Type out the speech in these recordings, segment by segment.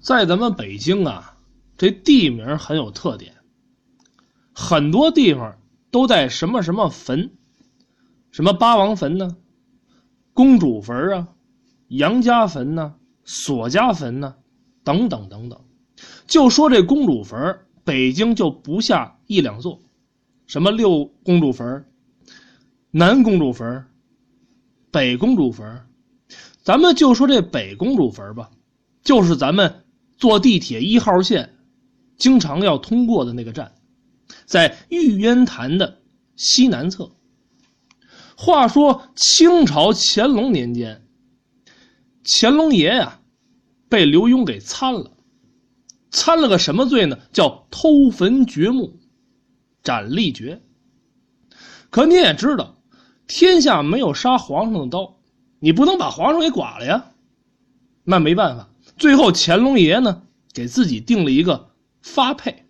在咱们北京啊，这地名很有特点，很多地方都带什么什么坟，什么八王坟呢，公主坟啊，杨家坟呢，索家坟呢，等等等等。就说这公主坟，北京就不下一两座，什么六公主坟、南公主坟、北公主坟，咱们就说这北公主坟吧，就是咱们。坐地铁一号线，经常要通过的那个站，在玉渊潭的西南侧。话说清朝乾隆年间，乾隆爷呀，被刘墉给参了，参了个什么罪呢？叫偷坟掘墓，斩立决。可你也知道，天下没有杀皇上的刀，你不能把皇上给剐了呀。那没办法。最后，乾隆爷呢给自己定了一个发配。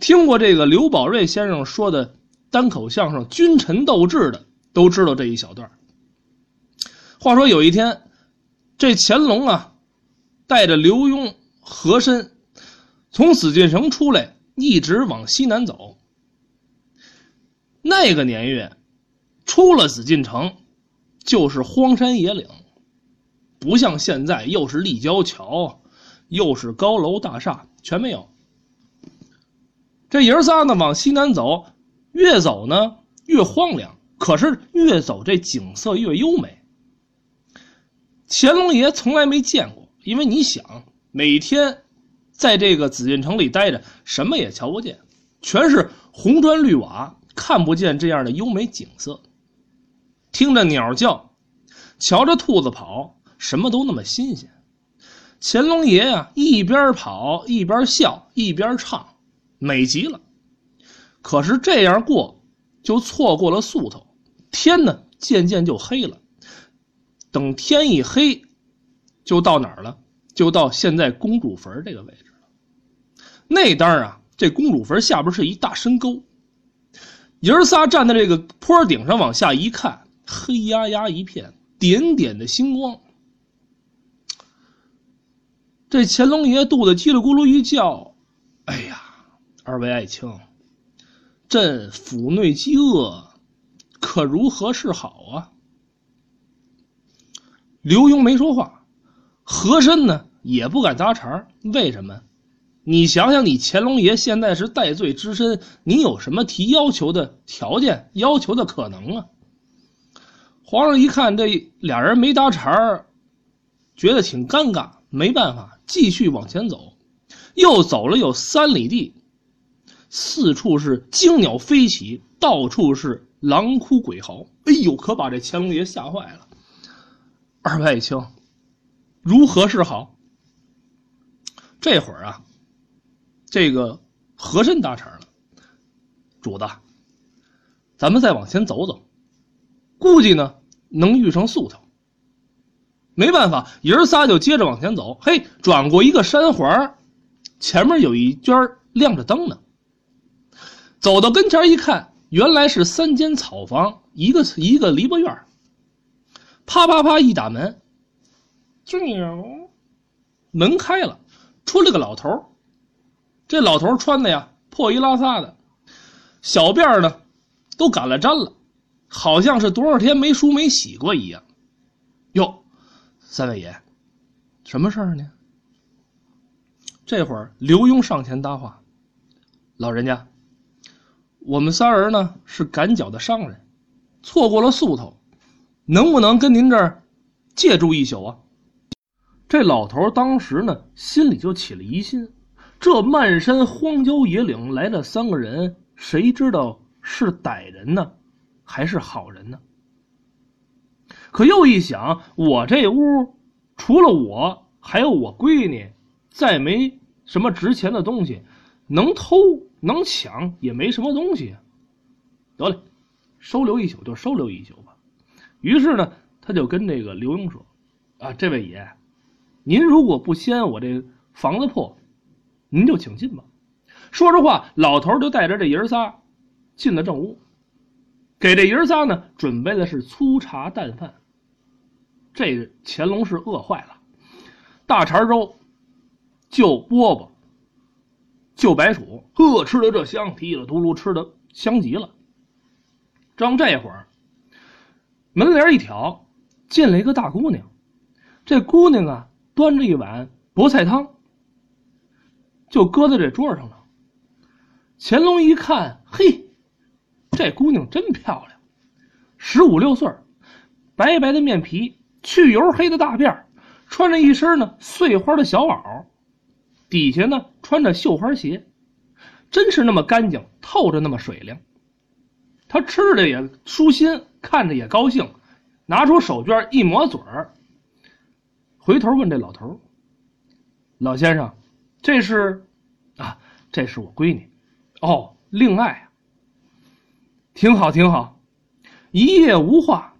听过这个刘宝瑞先生说的单口相声《君臣斗智》的，都知道这一小段。话说有一天，这乾隆啊，带着刘墉、和珅从紫禁城出来，一直往西南走。那个年月，出了紫禁城，就是荒山野岭。不像现在，又是立交桥，又是高楼大厦，全没有。这爷仨呢，往西南走，越走呢越荒凉，可是越走这景色越优美。乾隆爷从来没见过，因为你想，每天在这个紫禁城里待着，什么也瞧不见，全是红砖绿瓦，看不见这样的优美景色。听着鸟叫，瞧着兔子跑。什么都那么新鲜，乾隆爷呀，一边跑一边笑一边唱，美极了。可是这样过，就错过了素头，天呢渐渐就黑了。等天一黑，就到哪儿了？就到现在公主坟这个位置了。那当啊，这公主坟下边是一大深沟，爷儿仨站在这个坡顶上往下一看，黑压压一片，点点的星光。这乾隆爷肚子叽里咕噜一叫：“哎呀，二位爱卿，朕腹内饥饿，可如何是好啊？”刘墉没说话，和珅呢也不敢搭茬为什么？你想想，你乾隆爷现在是戴罪之身，你有什么提要求的条件、要求的可能啊？皇上一看这俩人没搭茬觉得挺尴尬。没办法，继续往前走，又走了有三里地，四处是惊鸟飞起，到处是狼哭鬼嚎。哎呦，可把这乾隆爷吓坏了。二位爱卿，如何是好？这会儿啊，这个和珅搭茬了，主子，咱们再往前走走，估计呢能遇上素头。没办法，爷儿仨就接着往前走。嘿，转过一个山环，前面有一圈亮着灯呢。走到跟前一看，原来是三间草房，一个一个篱笆院。啪啪啪一打门，就门开了，出来个老头这老头穿的呀破衣拉撒的，小辫呢都赶了粘了，好像是多少天没梳没洗过一样。哟。三位爷，什么事儿呢？这会儿刘墉上前搭话：“老人家，我们仨人呢是赶脚的商人，错过了宿头，能不能跟您这儿借住一宿啊？”这老头当时呢心里就起了疑心：这漫山荒郊野岭来了三个人，谁知道是歹人呢，还是好人呢？可又一想，我这屋除了我，还有我闺女，再没什么值钱的东西，能偷能抢也没什么东西。得嘞，收留一宿就收留一宿吧。于是呢，他就跟这个刘墉说：“啊，这位爷，您如果不嫌我这房子破，您就请进吧。”说着话，老头就带着这爷儿仨进了正屋。给这爷儿仨呢准备的是粗茶淡饭，这乾隆是饿坏了。大碴粥就饽饽，就白薯，呵，吃的这香，提了嘟噜，吃的香极了。正这会儿，门帘一挑，进来一个大姑娘。这姑娘啊，端着一碗菠菜汤，就搁在这桌上了。乾隆一看，嘿，这姑娘真漂亮，十五六岁，白白的面皮，去油黑的大辫穿着一身呢碎花的小袄，底下呢穿着绣花鞋，真是那么干净，透着那么水灵。他吃的也舒心，看着也高兴，拿出手绢一抹嘴儿，回头问这老头老先生，这是啊，这是我闺女。哦，另外，挺好，挺好。一夜无话，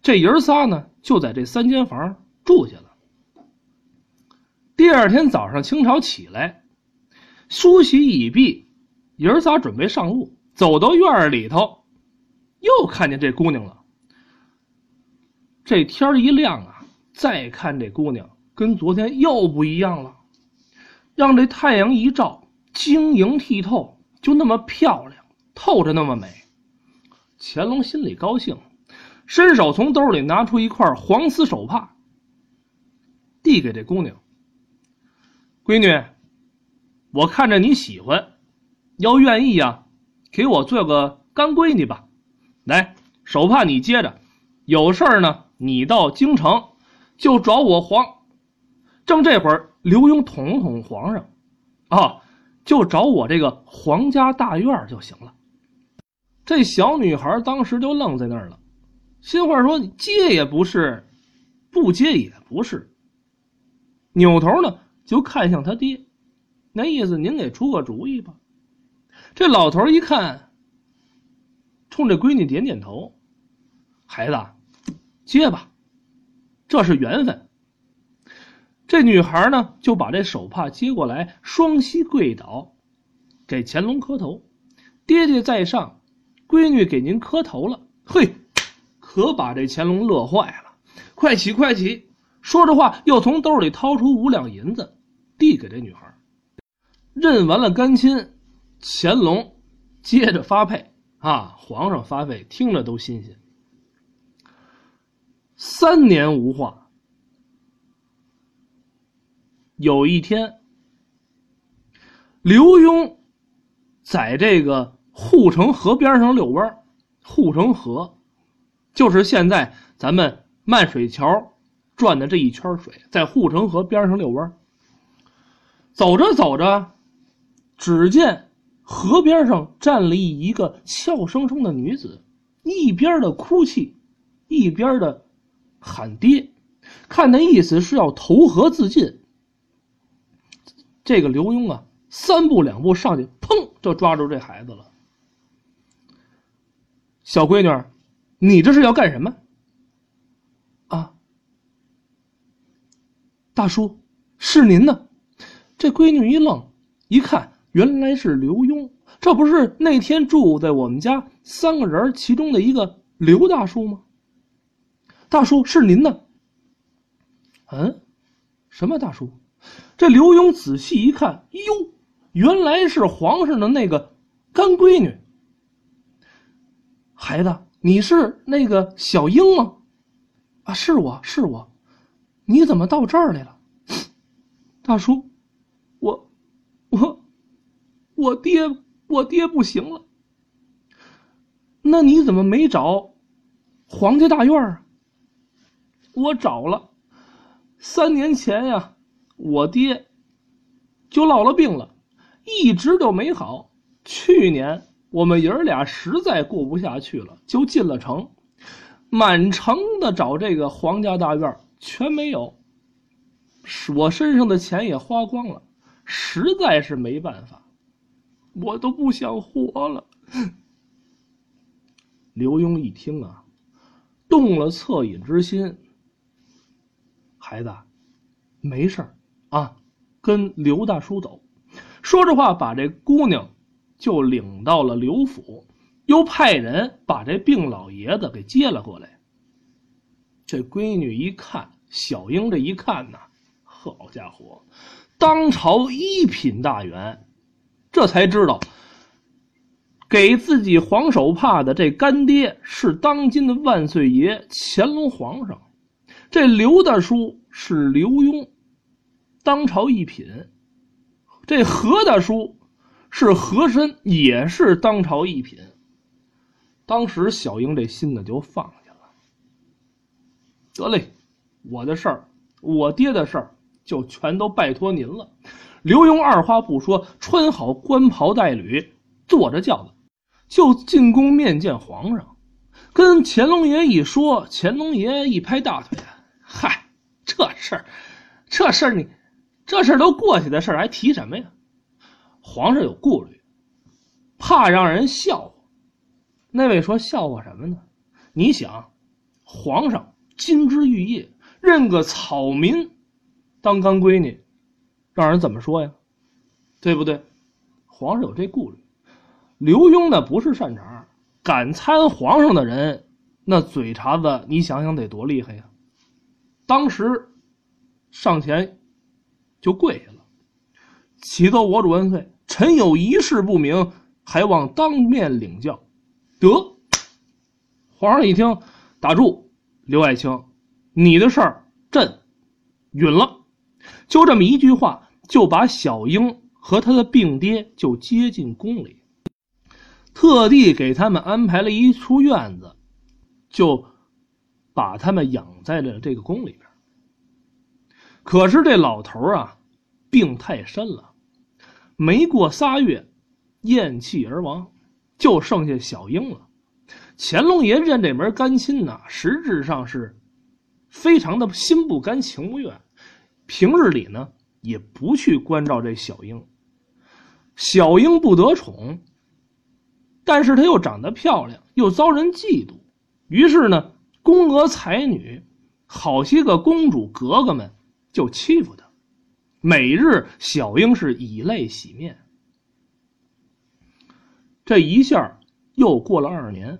这爷仨呢，就在这三间房住下了。第二天早上清朝起来，梳洗已毕，爷儿仨准备上路。走到院里头，又看见这姑娘了。这天一亮啊，再看这姑娘，跟昨天又不一样了。让这太阳一照，晶莹剔透，就那么漂亮，透着那么美。乾隆心里高兴，伸手从兜里拿出一块黄丝手帕，递给这姑娘：“闺女，我看着你喜欢，要愿意呀。”给我做个干闺女吧，来，手帕你接着。有事儿呢，你到京城就找我皇。正这会儿，刘墉捅捅皇上，啊，就找我这个皇家大院就行了。这小女孩当时就愣在那儿了，心话说：接也不是，不接也不是。扭头呢，就看向他爹，那意思您给出个主意吧。这老头一看，冲这闺女点点头：“孩子，接吧，这是缘分。”这女孩呢，就把这手帕接过来，双膝跪倒，给乾隆磕头：“爹爹在上，闺女给您磕头了。”嘿，可把这乾隆乐坏了！快起，快起！说着话，又从兜里掏出五两银子，递给这女孩。认完了干亲。乾隆接着发配啊，皇上发配，听着都新鲜。三年无话。有一天，刘墉在这个护城河边上遛弯护城河就是现在咱们漫水桥转的这一圈水，在护城河边上遛弯走着走着，只见。河边上站了一个俏生生的女子，一边的哭泣，一边的喊爹，看那意思是要投河自尽。这个刘墉啊，三步两步上去，砰就抓住这孩子了。小闺女，你这是要干什么？啊，大叔，是您呢？这闺女一愣，一看。原来是刘墉，这不是那天住在我们家三个人其中的一个刘大叔吗？大叔是您呢？嗯，什么大叔？这刘墉仔细一看，哟，原来是皇上的那个干闺女。孩子，你是那个小英吗？啊，是我是我，你怎么到这儿来了？大叔，我我。我爹，我爹不行了。那你怎么没找皇家大院啊？我找了，三年前呀，我爹就落了病了，一直都没好。去年我们爷儿俩实在过不下去了，就进了城，满城的找这个皇家大院，全没有。我身上的钱也花光了，实在是没办法。我都不想活了。刘墉一听啊，动了恻隐之心。孩子，没事啊，跟刘大叔走。说着话，把这姑娘就领到了刘府，又派人把这病老爷子给接了过来。这闺女一看，小英这一看呐，好家伙，当朝一品大员，这才知道给自己黄手帕的这干爹是当今的万岁爷乾隆皇上，这刘大叔是刘墉，当朝一品，这何大叔是和珅，也是当朝一品。当时小英这心呢就放下了，得嘞，我的事儿，我爹的事儿。就全都拜托您了。刘墉二话不说，穿好官袍带履，坐着轿子就进宫面见皇上。跟乾隆爷一说，乾隆爷一拍大腿：“嗨，这事儿，这事儿你，这事儿都过去的事儿，还提什么呀？”皇上有顾虑，怕让人笑话。那位说：“笑话什么呢？你想，皇上金枝玉叶，认个草民。”当干闺女，让人怎么说呀？对不对？皇上有这顾虑。刘墉那不是善茬，敢参皇上的人，那嘴茬子，你想想得多厉害呀！当时上前就跪下了，启奏我主万岁，臣有一事不明，还望当面领教。得，皇上一听，打住，刘爱卿，你的事儿朕允了。就这么一句话，就把小英和他的病爹就接进宫里，特地给他们安排了一处院子，就把他们养在了这个宫里边。可是这老头啊，病太深了，没过仨月，咽气而亡，就剩下小英了。乾隆爷认这门干亲呢，实质上是非常的心不甘情不愿。平日里呢，也不去关照这小英。小英不得宠，但是她又长得漂亮，又遭人嫉妒，于是呢，宫娥才女，好些个公主格格们就欺负她。每日小英是以泪洗面。这一下又过了二年，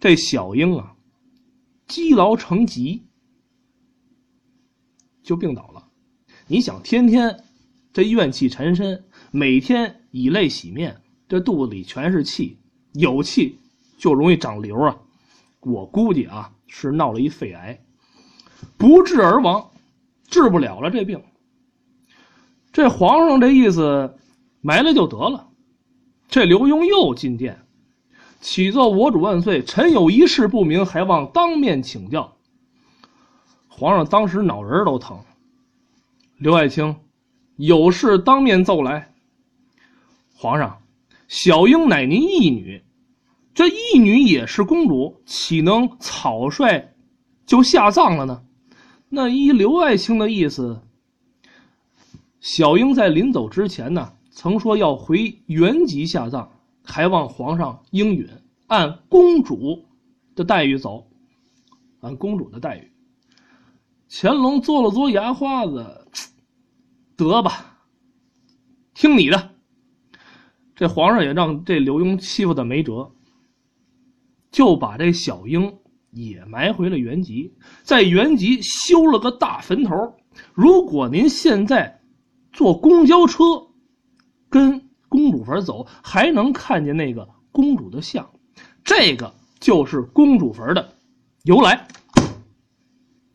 这小英啊，积劳成疾。就病倒了，你想天天这怨气缠身，每天以泪洗面，这肚子里全是气，有气就容易长瘤啊！我估计啊是闹了一肺癌，不治而亡，治不了了这病。这皇上这意思埋了就得了。这刘墉又进殿，启奏我主万岁，臣有一事不明，还望当面请教。皇上当时脑仁都疼。刘爱卿，有事当面奏来。皇上，小英乃您义女，这义女也是公主，岂能草率就下葬了呢？那依刘爱卿的意思，小英在临走之前呢，曾说要回原籍下葬，还望皇上应允，按公主的待遇走，按公主的待遇。乾隆嘬了嘬牙花子，得吧，听你的。这皇上也让这刘墉欺负的没辙，就把这小英也埋回了原籍，在原籍修了个大坟头。如果您现在坐公交车跟公主坟走，还能看见那个公主的像，这个就是公主坟的由来。